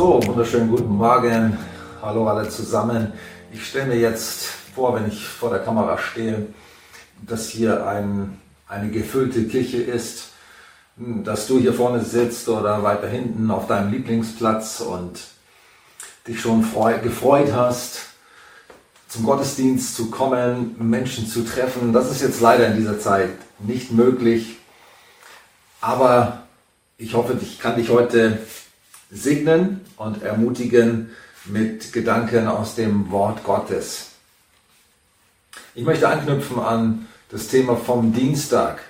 So, wunderschönen guten Morgen. Hallo alle zusammen. Ich stelle mir jetzt vor, wenn ich vor der Kamera stehe, dass hier ein, eine gefüllte Kirche ist, dass du hier vorne sitzt oder weiter hinten auf deinem Lieblingsplatz und dich schon freu, gefreut hast, zum Gottesdienst zu kommen, Menschen zu treffen. Das ist jetzt leider in dieser Zeit nicht möglich. Aber ich hoffe, ich kann dich heute segnen und ermutigen mit Gedanken aus dem Wort Gottes. Ich möchte anknüpfen an das Thema vom Dienstag.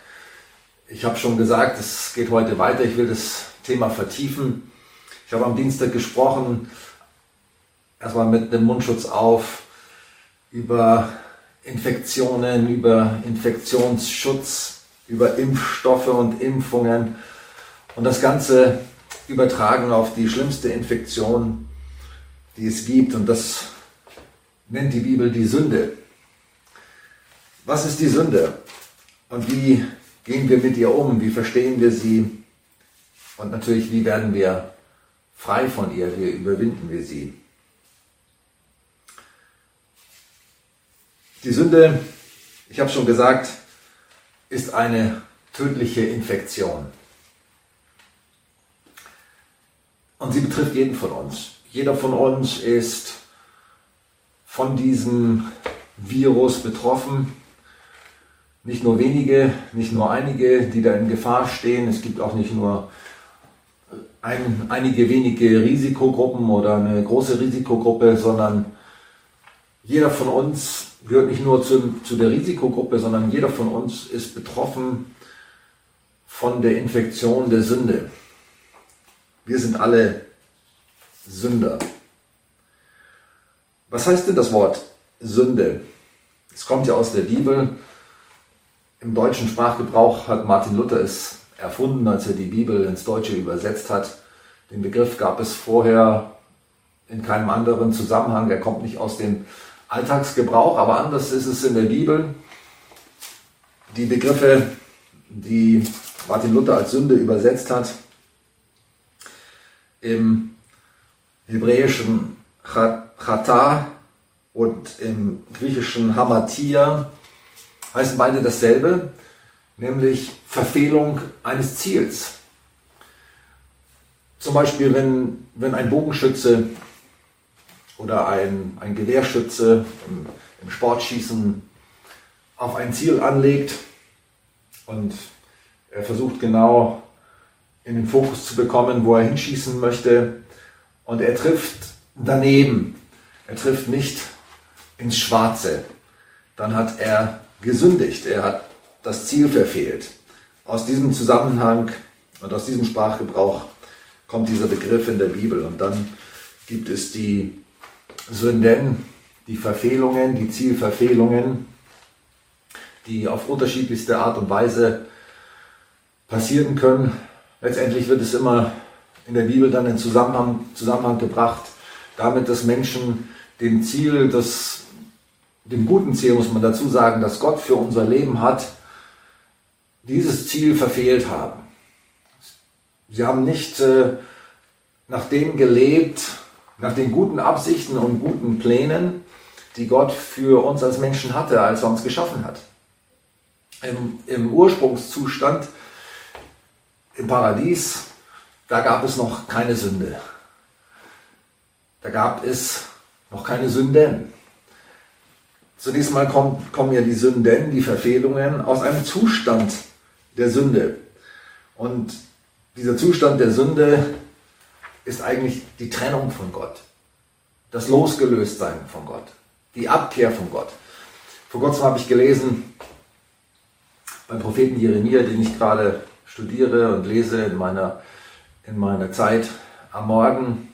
Ich habe schon gesagt, es geht heute weiter. Ich will das Thema vertiefen. Ich habe am Dienstag gesprochen, erstmal mit einem Mundschutz auf, über Infektionen, über Infektionsschutz, über Impfstoffe und Impfungen und das Ganze übertragen auf die schlimmste Infektion, die es gibt. Und das nennt die Bibel die Sünde. Was ist die Sünde? Und wie gehen wir mit ihr um? Wie verstehen wir sie? Und natürlich, wie werden wir frei von ihr? Wie überwinden wir sie? Die Sünde, ich habe schon gesagt, ist eine tödliche Infektion. Und sie betrifft jeden von uns. Jeder von uns ist von diesem Virus betroffen. Nicht nur wenige, nicht nur einige, die da in Gefahr stehen. Es gibt auch nicht nur ein, einige wenige Risikogruppen oder eine große Risikogruppe, sondern jeder von uns gehört nicht nur zu, zu der Risikogruppe, sondern jeder von uns ist betroffen von der Infektion der Sünde. Wir sind alle Sünder. Was heißt denn das Wort Sünde? Es kommt ja aus der Bibel. Im deutschen Sprachgebrauch hat Martin Luther es erfunden, als er die Bibel ins Deutsche übersetzt hat. Den Begriff gab es vorher in keinem anderen Zusammenhang. Er kommt nicht aus dem Alltagsgebrauch, aber anders ist es in der Bibel. Die Begriffe, die Martin Luther als Sünde übersetzt hat, im hebräischen Chata und im griechischen Hamatia heißen beide dasselbe, nämlich Verfehlung eines Ziels. Zum Beispiel, wenn, wenn ein Bogenschütze oder ein, ein Gewehrschütze im, im Sportschießen auf ein Ziel anlegt und er versucht genau in den Fokus zu bekommen, wo er hinschießen möchte. Und er trifft daneben. Er trifft nicht ins Schwarze. Dann hat er gesündigt. Er hat das Ziel verfehlt. Aus diesem Zusammenhang und aus diesem Sprachgebrauch kommt dieser Begriff in der Bibel. Und dann gibt es die Sünden, die Verfehlungen, die Zielverfehlungen, die auf unterschiedlichste Art und Weise passieren können letztendlich wird es immer in der Bibel dann in Zusammenhang, Zusammenhang gebracht, damit, dass Menschen dem Ziel, das, dem guten Ziel muss man dazu sagen, das Gott für unser Leben hat, dieses Ziel verfehlt haben. Sie haben nicht äh, nach dem gelebt, nach den guten Absichten und guten Plänen, die Gott für uns als Menschen hatte, als er uns geschaffen hat. Im, im Ursprungszustand im Paradies, da gab es noch keine Sünde. Da gab es noch keine Sünden. Zunächst mal kommt, kommen ja die Sünden, die Verfehlungen aus einem Zustand der Sünde. Und dieser Zustand der Sünde ist eigentlich die Trennung von Gott. Das Losgelöstsein von Gott. Die Abkehr von Gott. Vor kurzem habe ich gelesen beim Propheten Jeremia, den ich gerade studiere und lese in meiner, in meiner Zeit am Morgen,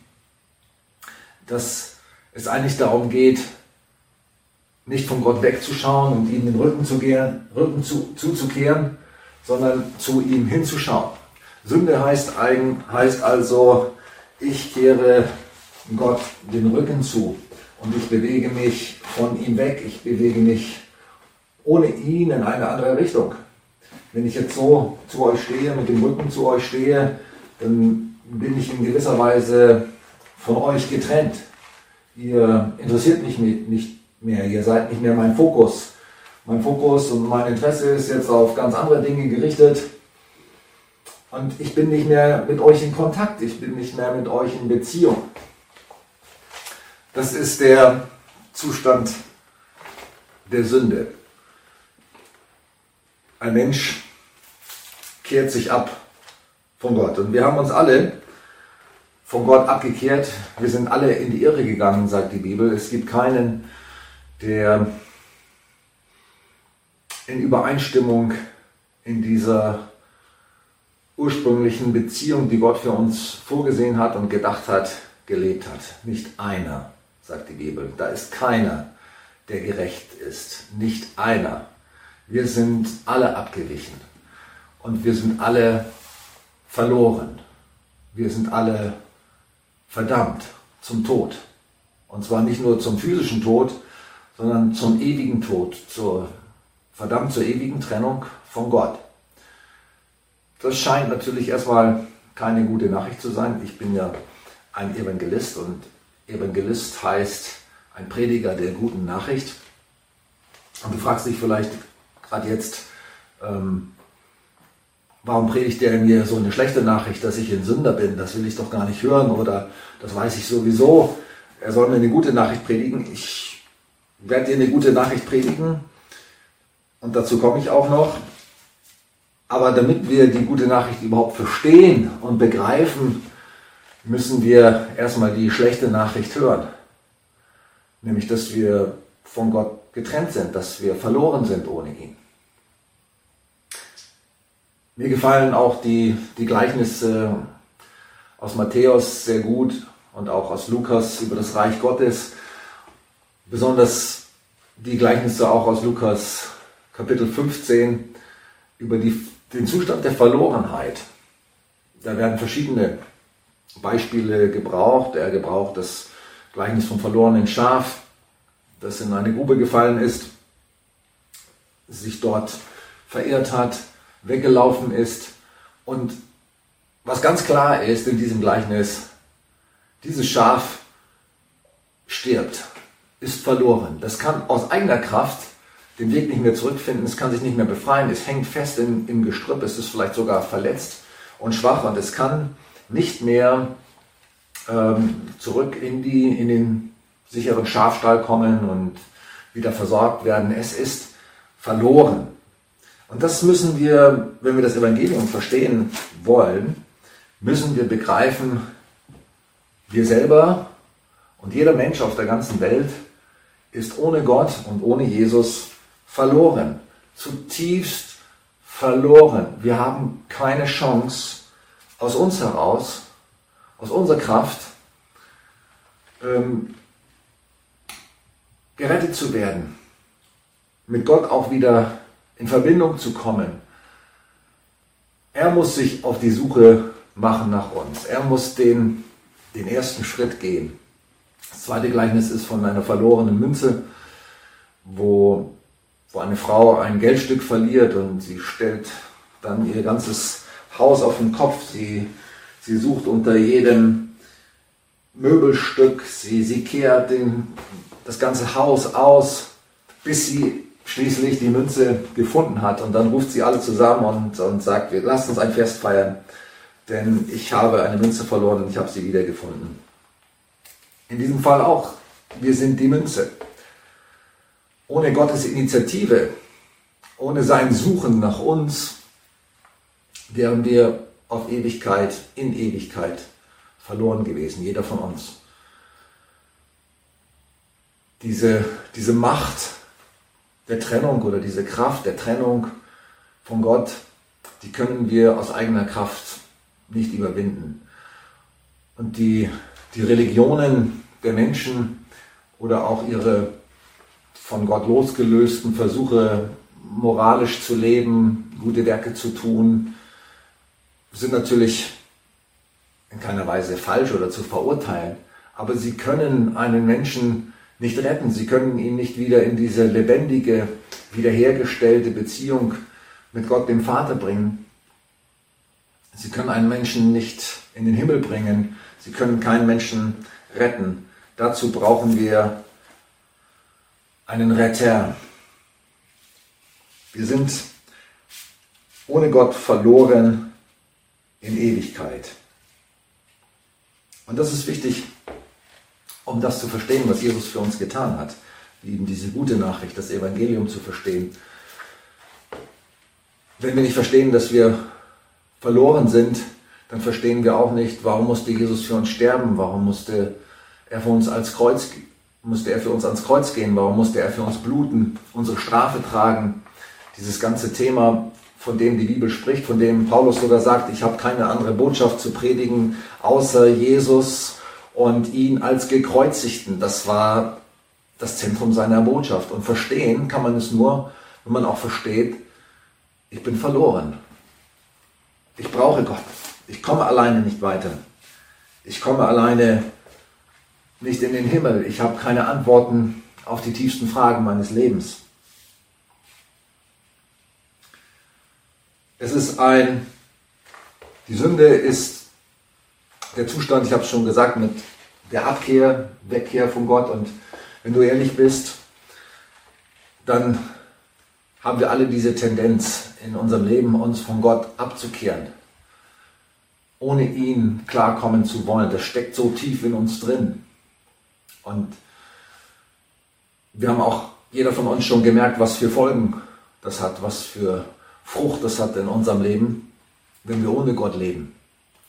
dass es eigentlich darum geht, nicht von Gott wegzuschauen und ihm den Rücken, zu gehen, Rücken zu, zuzukehren, sondern zu ihm hinzuschauen. Sünde heißt, heißt also, ich kehre Gott den Rücken zu und ich bewege mich von ihm weg, ich bewege mich ohne ihn in eine andere Richtung. Wenn ich jetzt so zu euch stehe, mit dem Rücken zu euch stehe, dann bin ich in gewisser Weise von euch getrennt. Ihr interessiert mich nicht mehr, ihr seid nicht mehr mein Fokus. Mein Fokus und mein Interesse ist jetzt auf ganz andere Dinge gerichtet. Und ich bin nicht mehr mit euch in Kontakt, ich bin nicht mehr mit euch in Beziehung. Das ist der Zustand der Sünde. Ein Mensch kehrt sich ab von Gott. Und wir haben uns alle von Gott abgekehrt. Wir sind alle in die Irre gegangen, sagt die Bibel. Es gibt keinen, der in Übereinstimmung in dieser ursprünglichen Beziehung, die Gott für uns vorgesehen hat und gedacht hat, gelebt hat. Nicht einer, sagt die Bibel. Da ist keiner, der gerecht ist. Nicht einer. Wir sind alle abgewichen und wir sind alle verloren. Wir sind alle verdammt zum Tod. Und zwar nicht nur zum physischen Tod, sondern zum ewigen Tod, zur, verdammt zur ewigen Trennung von Gott. Das scheint natürlich erstmal keine gute Nachricht zu sein. Ich bin ja ein Evangelist und Evangelist heißt ein Prediger der guten Nachricht. Und du fragst dich vielleicht gerade jetzt, ähm, warum predigt der mir so eine schlechte Nachricht, dass ich ein Sünder bin? Das will ich doch gar nicht hören oder das weiß ich sowieso. Er soll mir eine gute Nachricht predigen. Ich werde dir eine gute Nachricht predigen und dazu komme ich auch noch. Aber damit wir die gute Nachricht überhaupt verstehen und begreifen, müssen wir erstmal die schlechte Nachricht hören. Nämlich, dass wir von Gott getrennt sind, dass wir verloren sind ohne ihn. Mir gefallen auch die, die Gleichnisse aus Matthäus sehr gut und auch aus Lukas über das Reich Gottes. Besonders die Gleichnisse auch aus Lukas Kapitel 15 über die den Zustand der Verlorenheit. Da werden verschiedene Beispiele gebraucht. Er gebraucht das Gleichnis vom verlorenen Schaf, das in eine Grube gefallen ist, sich dort verirrt hat, weggelaufen ist. Und was ganz klar ist in diesem Gleichnis, dieses Schaf stirbt, ist verloren. Das kann aus eigener Kraft den Weg nicht mehr zurückfinden, es kann sich nicht mehr befreien, es hängt fest im, im Gestrüpp, es ist vielleicht sogar verletzt und schwach und es kann nicht mehr ähm, zurück in, die, in den sicheren Schafstall kommen und wieder versorgt werden. Es ist verloren. Und das müssen wir, wenn wir das Evangelium verstehen wollen, müssen wir begreifen, wir selber und jeder Mensch auf der ganzen Welt ist ohne Gott und ohne Jesus verloren, zutiefst verloren. Wir haben keine Chance aus uns heraus, aus unserer Kraft, ähm, gerettet zu werden, mit Gott auch wieder in Verbindung zu kommen. Er muss sich auf die Suche machen nach uns. Er muss den, den ersten Schritt gehen. Das zweite Gleichnis ist von einer verlorenen Münze, wo wo eine Frau ein Geldstück verliert und sie stellt dann ihr ganzes Haus auf den Kopf. Sie, sie sucht unter jedem Möbelstück, sie, sie kehrt den, das ganze Haus aus, bis sie schließlich die Münze gefunden hat. Und dann ruft sie alle zusammen und, und sagt, wir lasst uns ein Fest feiern, denn ich habe eine Münze verloren und ich habe sie wiedergefunden. In diesem Fall auch, wir sind die Münze ohne Gottes Initiative, ohne sein Suchen nach uns, wären wir auf Ewigkeit, in Ewigkeit verloren gewesen, jeder von uns. Diese, diese Macht der Trennung oder diese Kraft der Trennung von Gott, die können wir aus eigener Kraft nicht überwinden. Und die, die Religionen der Menschen oder auch ihre von Gott losgelösten Versuche, moralisch zu leben, gute Werke zu tun, sind natürlich in keiner Weise falsch oder zu verurteilen, aber sie können einen Menschen nicht retten, sie können ihn nicht wieder in diese lebendige, wiederhergestellte Beziehung mit Gott, dem Vater, bringen. Sie können einen Menschen nicht in den Himmel bringen. Sie können keinen Menschen retten. Dazu brauchen wir einen Retter. Wir sind ohne Gott verloren in Ewigkeit. Und das ist wichtig, um das zu verstehen, was Jesus für uns getan hat. Eben diese gute Nachricht, das Evangelium zu verstehen. Wenn wir nicht verstehen, dass wir verloren sind, dann verstehen wir auch nicht, warum musste Jesus für uns sterben, warum musste er für uns als Kreuz, musste er für uns ans Kreuz gehen, warum musste er für uns bluten, unsere Strafe tragen. Dieses ganze Thema, von dem die Bibel spricht, von dem Paulus sogar sagt, ich habe keine andere Botschaft zu predigen, außer Jesus und ihn als gekreuzigten. Das war das Zentrum seiner Botschaft. Und verstehen kann man es nur, wenn man auch versteht, ich bin verloren. Ich brauche Gott. Ich komme alleine nicht weiter. Ich komme alleine nicht in den Himmel. Ich habe keine Antworten auf die tiefsten Fragen meines Lebens. Es ist ein, die Sünde ist der Zustand, ich habe es schon gesagt, mit der Abkehr, Wegkehr von Gott. Und wenn du ehrlich bist, dann haben wir alle diese Tendenz in unserem Leben, uns von Gott abzukehren, ohne ihn klarkommen zu wollen. Das steckt so tief in uns drin. Und wir haben auch jeder von uns schon gemerkt, was für Folgen das hat, was für Frucht das hat in unserem Leben, wenn wir ohne Gott leben.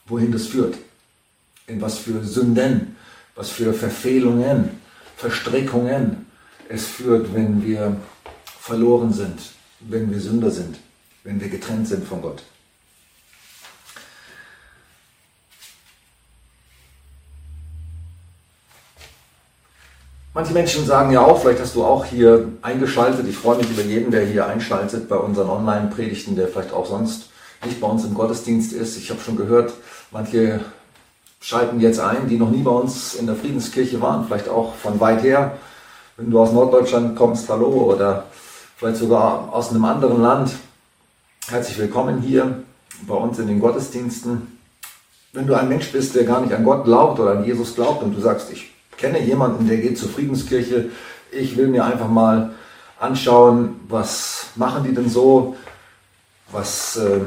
Wohin das führt. In was für Sünden, was für Verfehlungen, Verstrickungen es führt, wenn wir verloren sind, wenn wir Sünder sind, wenn wir getrennt sind von Gott. Manche Menschen sagen ja auch, vielleicht hast du auch hier eingeschaltet, ich freue mich über jeden, der hier einschaltet bei unseren Online-Predigten, der vielleicht auch sonst nicht bei uns im Gottesdienst ist. Ich habe schon gehört, manche schalten jetzt ein, die noch nie bei uns in der Friedenskirche waren, vielleicht auch von weit her. Wenn du aus Norddeutschland kommst, hallo, oder vielleicht sogar aus einem anderen Land. Herzlich willkommen hier bei uns in den Gottesdiensten. Wenn du ein Mensch bist, der gar nicht an Gott glaubt oder an Jesus glaubt und du sagst, ich kenne jemanden, der geht zur Friedenskirche. Ich will mir einfach mal anschauen, was machen die denn so, was äh,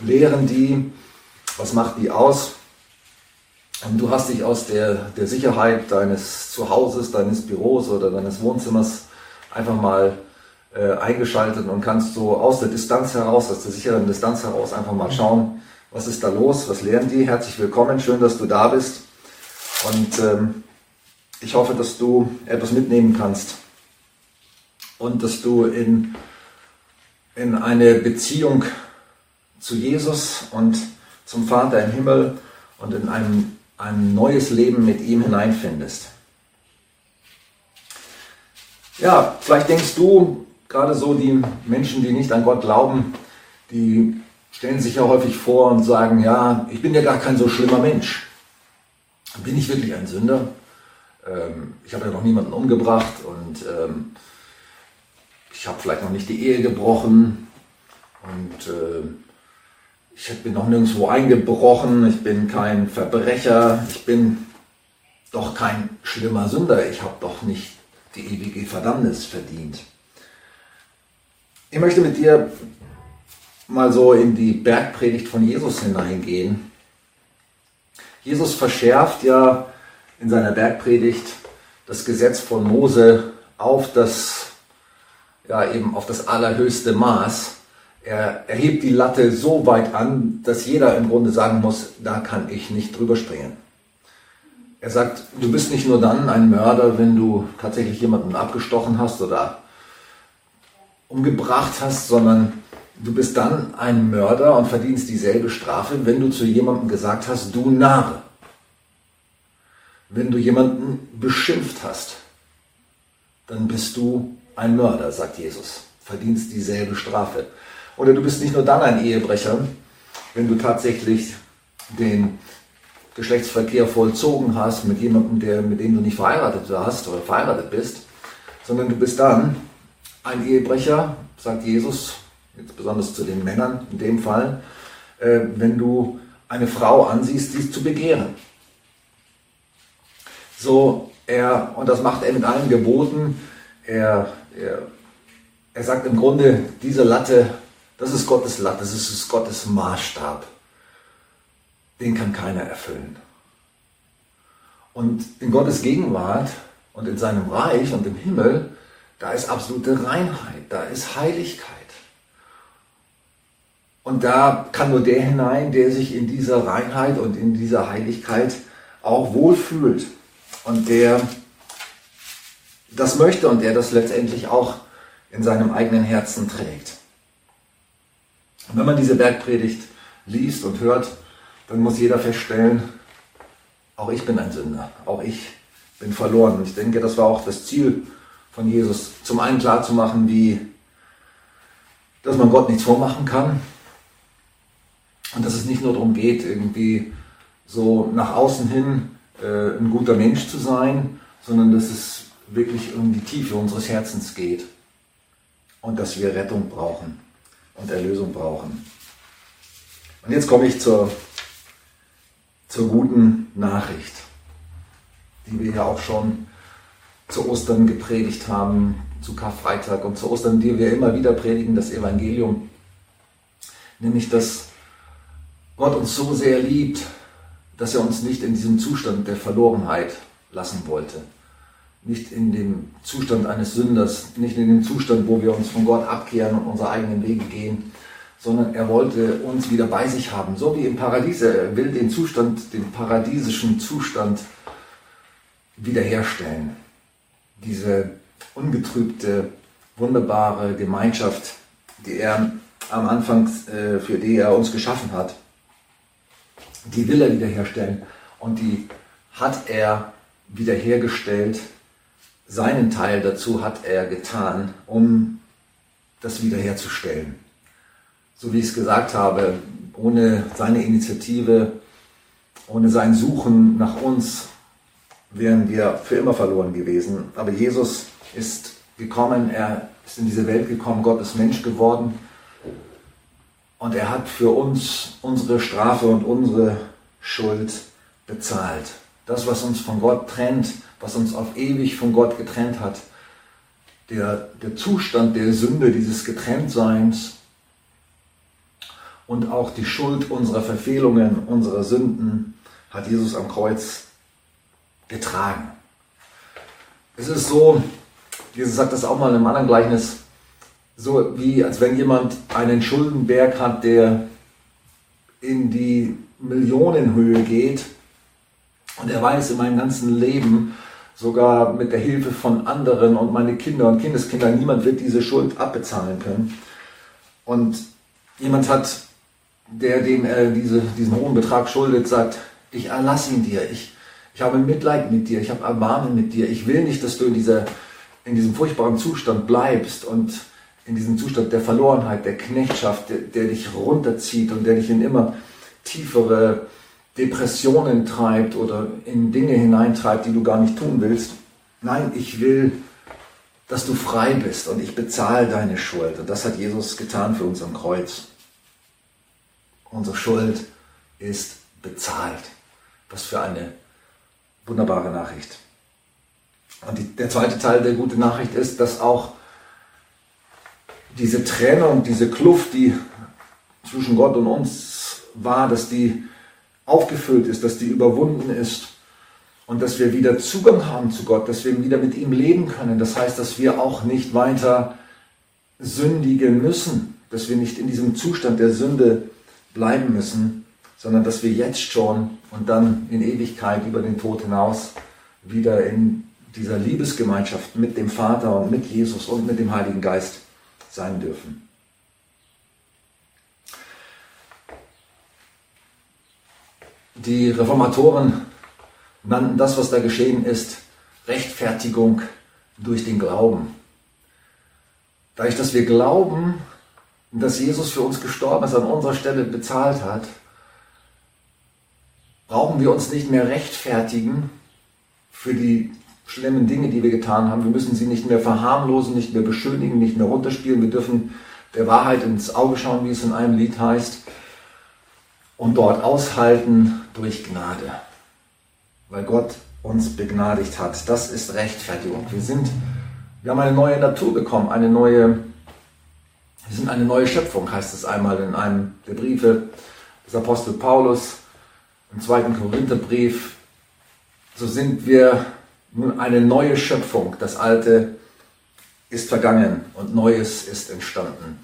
lehren die, was macht die aus. Und du hast dich aus der, der Sicherheit deines Zuhauses, deines Büros oder deines Wohnzimmers einfach mal äh, eingeschaltet und kannst so aus der Distanz heraus, aus der sicheren Distanz heraus einfach mal schauen, was ist da los, was lehren die. Herzlich willkommen, schön, dass du da bist. Und ähm, ich hoffe, dass du etwas mitnehmen kannst und dass du in, in eine Beziehung zu Jesus und zum Vater im Himmel und in ein, ein neues Leben mit ihm hineinfindest. Ja, vielleicht denkst du, gerade so die Menschen, die nicht an Gott glauben, die stellen sich ja häufig vor und sagen, ja, ich bin ja gar kein so schlimmer Mensch. Bin ich wirklich ein Sünder? Ähm, ich habe ja noch niemanden umgebracht und ähm, ich habe vielleicht noch nicht die Ehe gebrochen und äh, ich bin noch nirgendwo eingebrochen, ich bin kein Verbrecher, ich bin doch kein schlimmer Sünder, ich habe doch nicht die ewige Verdammnis verdient. Ich möchte mit dir mal so in die Bergpredigt von Jesus hineingehen Jesus verschärft ja in seiner Bergpredigt das Gesetz von Mose auf das, ja, eben auf das allerhöchste Maß. Er erhebt die Latte so weit an, dass jeder im Grunde sagen muss, da kann ich nicht drüber springen. Er sagt, du bist nicht nur dann ein Mörder, wenn du tatsächlich jemanden abgestochen hast oder umgebracht hast, sondern Du bist dann ein Mörder und verdienst dieselbe Strafe, wenn du zu jemandem gesagt hast, du Narre. Wenn du jemanden beschimpft hast, dann bist du ein Mörder, sagt Jesus. Verdienst dieselbe Strafe. Oder du bist nicht nur dann ein Ehebrecher, wenn du tatsächlich den Geschlechtsverkehr vollzogen hast mit jemandem, der, mit dem du nicht verheiratet hast oder verheiratet bist, sondern du bist dann ein Ehebrecher, sagt Jesus, jetzt besonders zu den Männern in dem Fall, äh, wenn du eine Frau ansiehst, sie zu begehren. So, er, und das macht er mit allen Geboten, er, er, er sagt im Grunde, diese Latte, das ist Gottes Latte, das ist Gottes Maßstab. Den kann keiner erfüllen. Und in Gottes Gegenwart und in seinem Reich und im Himmel, da ist absolute Reinheit, da ist Heiligkeit. Und da kann nur der hinein, der sich in dieser Reinheit und in dieser Heiligkeit auch wohlfühlt und der das möchte und der das letztendlich auch in seinem eigenen Herzen trägt. Wenn man diese Bergpredigt liest und hört, dann muss jeder feststellen, auch ich bin ein Sünder, auch ich bin verloren. Und ich denke, das war auch das Ziel von Jesus, zum einen klarzumachen, wie, dass man Gott nichts vormachen kann. Und dass es nicht nur darum geht, irgendwie so nach außen hin äh, ein guter Mensch zu sein, sondern dass es wirklich um die Tiefe unseres Herzens geht. Und dass wir Rettung brauchen und Erlösung brauchen. Und jetzt komme ich zur, zur guten Nachricht, die wir ja auch schon zu Ostern gepredigt haben, zu Karfreitag und zu Ostern, die wir immer wieder predigen, das Evangelium, nämlich dass Gott uns so sehr liebt, dass er uns nicht in diesem Zustand der Verlorenheit lassen wollte. Nicht in dem Zustand eines Sünders, nicht in dem Zustand, wo wir uns von Gott abkehren und unsere eigenen Wege gehen, sondern er wollte uns wieder bei sich haben, so wie im Paradies. Er will den Zustand, den paradiesischen Zustand wiederherstellen. Diese ungetrübte, wunderbare Gemeinschaft, die er am Anfang, äh, für die er uns geschaffen hat die will er wiederherstellen. Und die hat er wiederhergestellt. Seinen Teil dazu hat er getan, um das wiederherzustellen. So wie ich es gesagt habe, ohne seine Initiative, ohne sein Suchen nach uns wären wir für immer verloren gewesen. Aber Jesus ist gekommen, er ist in diese Welt gekommen, Gott ist Mensch geworden und er hat für uns unsere Strafe und unsere Schuld bezahlt. Das, was uns von Gott trennt, was uns auf ewig von Gott getrennt hat, der, der Zustand der Sünde, dieses Getrenntseins und auch die Schuld unserer Verfehlungen, unserer Sünden, hat Jesus am Kreuz getragen. Es ist so, Jesus sagt das auch mal in einem anderen Gleichnis, so wie als wenn jemand einen Schuldenberg hat, der in die Millionenhöhe geht. Und er weiß in meinem ganzen Leben, sogar mit der Hilfe von anderen und meine Kinder und Kindeskinder, niemand wird diese Schuld abbezahlen können. Und jemand hat, der dem er diese, diesen hohen Betrag schuldet, sagt, ich erlasse ihn dir, ich, ich habe Mitleid mit dir, ich habe Erbarmen mit dir, ich will nicht, dass du in, dieser, in diesem furchtbaren Zustand bleibst und in diesem Zustand der Verlorenheit, der Knechtschaft, der, der dich runterzieht und der dich in immer tiefere Depressionen treibt oder in Dinge hineintreibt, die du gar nicht tun willst. Nein, ich will, dass du frei bist und ich bezahle deine Schuld. Und das hat Jesus getan für uns am Kreuz. Unsere Schuld ist bezahlt. Was für eine wunderbare Nachricht. Und die, der zweite Teil der guten Nachricht ist, dass auch diese Trennung, diese Kluft, die zwischen Gott und uns war, dass die aufgefüllt ist, dass die überwunden ist und dass wir wieder Zugang haben zu Gott, dass wir wieder mit ihm leben können. Das heißt, dass wir auch nicht weiter sündigen müssen, dass wir nicht in diesem Zustand der Sünde bleiben müssen, sondern dass wir jetzt schon und dann in Ewigkeit über den Tod hinaus wieder in dieser Liebesgemeinschaft mit dem Vater und mit Jesus und mit dem Heiligen Geist sein dürfen. Die Reformatoren nannten das, was da geschehen ist, Rechtfertigung durch den Glauben. Dadurch, dass wir glauben, dass Jesus für uns gestorben ist, an unserer Stelle bezahlt hat, brauchen wir uns nicht mehr rechtfertigen für die schlimmen Dinge, die wir getan haben. Wir müssen sie nicht mehr verharmlosen, nicht mehr beschönigen, nicht mehr runterspielen. Wir dürfen der Wahrheit ins Auge schauen, wie es in einem Lied heißt. Und dort aushalten durch Gnade. Weil Gott uns begnadigt hat. Das ist Rechtfertigung. Wir sind, wir haben eine neue Natur bekommen, eine neue, wir sind eine neue Schöpfung, heißt es einmal in einem der Briefe des Apostel Paulus, im zweiten Korintherbrief. So sind wir nun eine neue Schöpfung. Das Alte ist vergangen und Neues ist entstanden.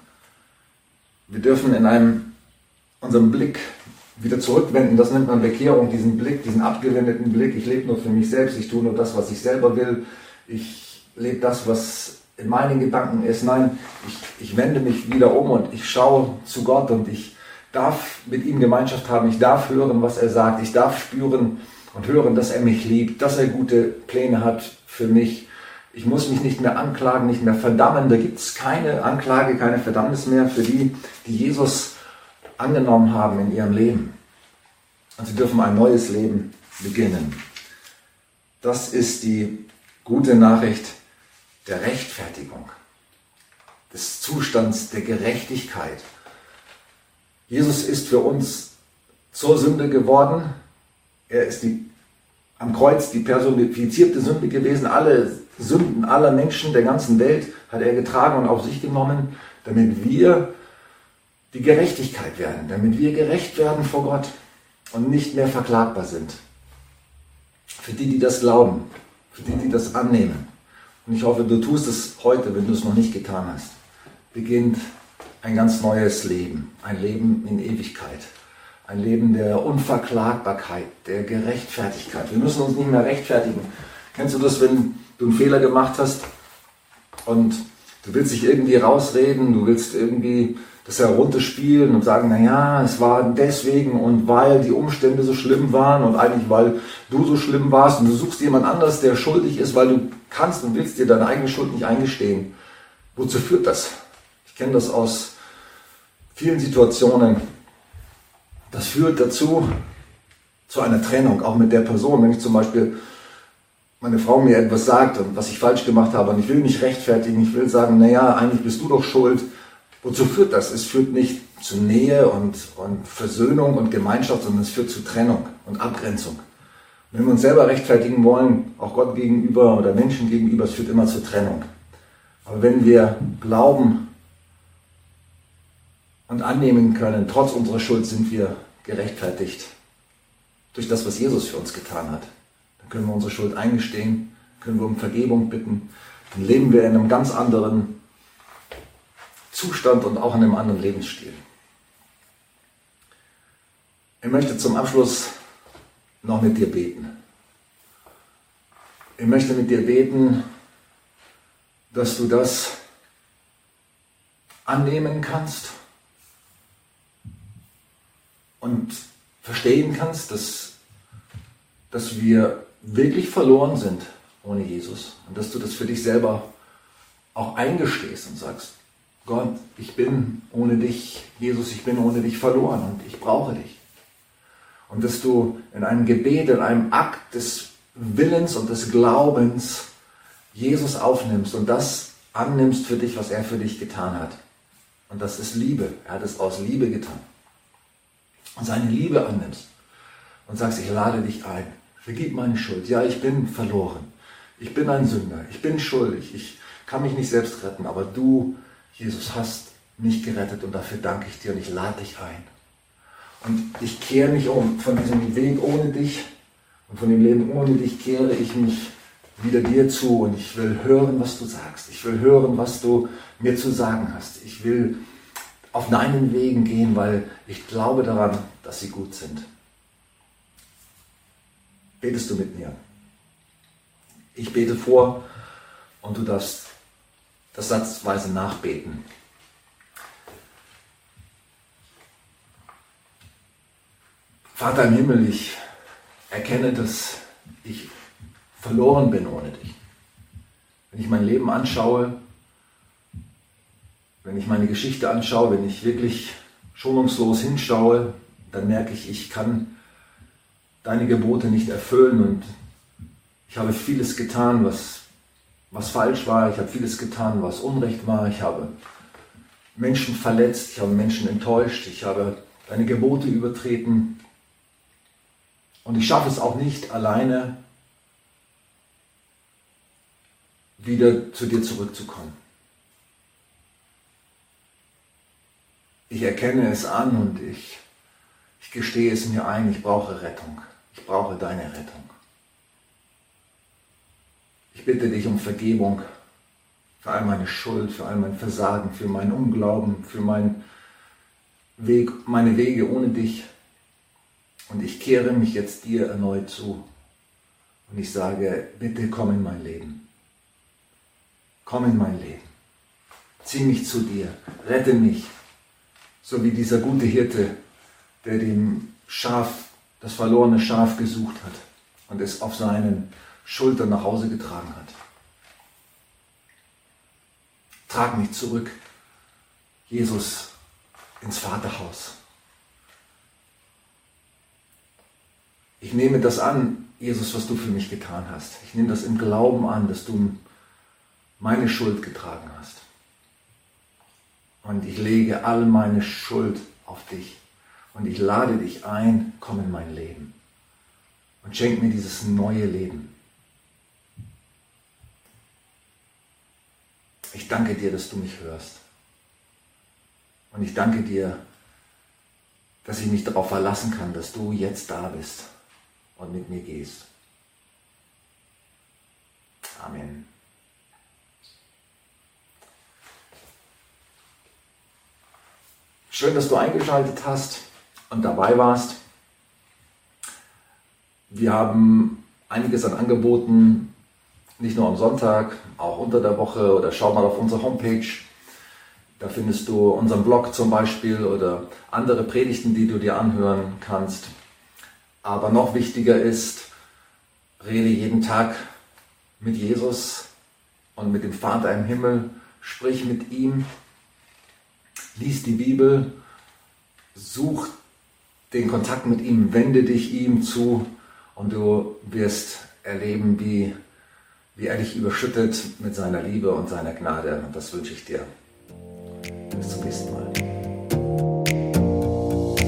Wir dürfen in einem, unserem Blick wieder zurückwenden. Das nennt man Bekehrung, diesen Blick, diesen abgewendeten Blick. Ich lebe nur für mich selbst, ich tue nur das, was ich selber will. Ich lebe das, was in meinen Gedanken ist. Nein, ich, ich wende mich wieder um und ich schaue zu Gott und ich darf mit ihm Gemeinschaft haben. Ich darf hören, was er sagt. Ich darf spüren und hören, dass er mich liebt, dass er gute Pläne hat für mich. Ich muss mich nicht mehr anklagen, nicht mehr verdammen. Da gibt es keine Anklage, keine Verdammnis mehr für die, die Jesus angenommen haben in ihrem Leben. Und sie dürfen ein neues Leben beginnen. Das ist die gute Nachricht der Rechtfertigung, des Zustands der Gerechtigkeit. Jesus ist für uns zur Sünde geworden. Er ist die, am Kreuz die personifizierte Sünde gewesen. Alle Sünden aller Menschen der ganzen Welt hat er getragen und auf sich genommen, damit wir die Gerechtigkeit werden, damit wir gerecht werden vor Gott und nicht mehr verklagbar sind. Für die, die das glauben, für die, die das annehmen. Und ich hoffe, du tust es heute, wenn du es noch nicht getan hast. Beginnt ein ganz neues Leben, ein Leben in Ewigkeit, ein Leben der Unverklagbarkeit, der Gerechtfertigkeit. Wir müssen uns nicht mehr rechtfertigen. Kennst du das, wenn du einen Fehler gemacht hast und du willst dich irgendwie rausreden, du willst irgendwie das herunterspielen und sagen, naja, es war deswegen und weil die Umstände so schlimm waren und eigentlich weil du so schlimm warst und du suchst jemand anders, der schuldig ist, weil du kannst und willst dir deine eigene Schuld nicht eingestehen. Wozu führt das? Ich kenne das aus vielen Situationen. Das führt dazu, zu einer Trennung, auch mit der Person. Wenn ich zum Beispiel meine Frau mir etwas sagt und was ich falsch gemacht habe und ich will mich rechtfertigen, ich will sagen, naja, eigentlich bist du doch schuld, Wozu führt das? Es führt nicht zu Nähe und, und Versöhnung und Gemeinschaft, sondern es führt zu Trennung und Abgrenzung. Wenn wir uns selber rechtfertigen wollen, auch Gott gegenüber oder Menschen gegenüber, es führt immer zur Trennung. Aber wenn wir glauben und annehmen können, trotz unserer Schuld sind wir gerechtfertigt durch das, was Jesus für uns getan hat, dann können wir unsere Schuld eingestehen, können wir um Vergebung bitten, dann leben wir in einem ganz anderen Zustand und auch in einem anderen Lebensstil. Ich möchte zum Abschluss noch mit dir beten. Ich möchte mit dir beten, dass du das annehmen kannst und verstehen kannst, dass, dass wir wirklich verloren sind ohne Jesus und dass du das für dich selber auch eingestehst und sagst, Gott, ich bin ohne dich, Jesus, ich bin ohne dich verloren und ich brauche dich. Und dass du in einem Gebet, in einem Akt des Willens und des Glaubens Jesus aufnimmst und das annimmst für dich, was er für dich getan hat. Und das ist Liebe. Er hat es aus Liebe getan. Und seine Liebe annimmst und sagst, ich lade dich ein. Vergib meine Schuld. Ja, ich bin verloren. Ich bin ein Sünder. Ich bin schuldig. Ich kann mich nicht selbst retten, aber du Jesus, hast mich gerettet und dafür danke ich dir und ich lade dich ein. Und ich kehre mich um von diesem Weg ohne dich und von dem Leben ohne dich kehre ich mich wieder dir zu und ich will hören, was du sagst. Ich will hören, was du mir zu sagen hast. Ich will auf deinen Wegen gehen, weil ich glaube daran, dass sie gut sind. Betest du mit mir? Ich bete vor und du darfst das satzweise nachbeten. Vater im Himmel, ich erkenne, dass ich verloren bin ohne dich. Wenn ich mein Leben anschaue, wenn ich meine Geschichte anschaue, wenn ich wirklich schonungslos hinschaue, dann merke ich, ich kann deine Gebote nicht erfüllen und ich habe vieles getan, was was falsch war, ich habe vieles getan, was Unrecht war, ich habe Menschen verletzt, ich habe Menschen enttäuscht, ich habe deine Gebote übertreten. Und ich schaffe es auch nicht alleine, wieder zu dir zurückzukommen. Ich erkenne es an und ich, ich gestehe es mir ein, ich brauche Rettung. Ich brauche deine Rettung. Ich bitte dich um Vergebung für all meine Schuld, für all mein Versagen, für meinen Unglauben, für mein Weg, meine Wege ohne dich. Und ich kehre mich jetzt dir erneut zu. Und ich sage, bitte komm in mein Leben. Komm in mein Leben. Zieh mich zu dir. Rette mich. So wie dieser gute Hirte, der dem Schaf, das verlorene Schaf gesucht hat und es auf seinen Schultern nach Hause getragen hat. Trag mich zurück, Jesus, ins Vaterhaus. Ich nehme das an, Jesus, was du für mich getan hast. Ich nehme das im Glauben an, dass du meine Schuld getragen hast. Und ich lege all meine Schuld auf dich. Und ich lade dich ein, komm in mein Leben. Und schenk mir dieses neue Leben. Ich danke dir, dass du mich hörst. Und ich danke dir, dass ich mich darauf verlassen kann, dass du jetzt da bist und mit mir gehst. Amen. Schön, dass du eingeschaltet hast und dabei warst. Wir haben einiges an Angeboten, nicht nur am Sonntag, auch unter der Woche oder schau mal auf unsere Homepage. Da findest du unseren Blog zum Beispiel oder andere Predigten, die du dir anhören kannst. Aber noch wichtiger ist, rede jeden Tag mit Jesus und mit dem Vater im Himmel, sprich mit ihm, lies die Bibel, such den Kontakt mit ihm, wende dich ihm zu und du wirst erleben, wie, wie er dich überschüttet mit seiner Liebe und seiner Gnade. Und das wünsche ich dir. Bis zum nächsten Mal.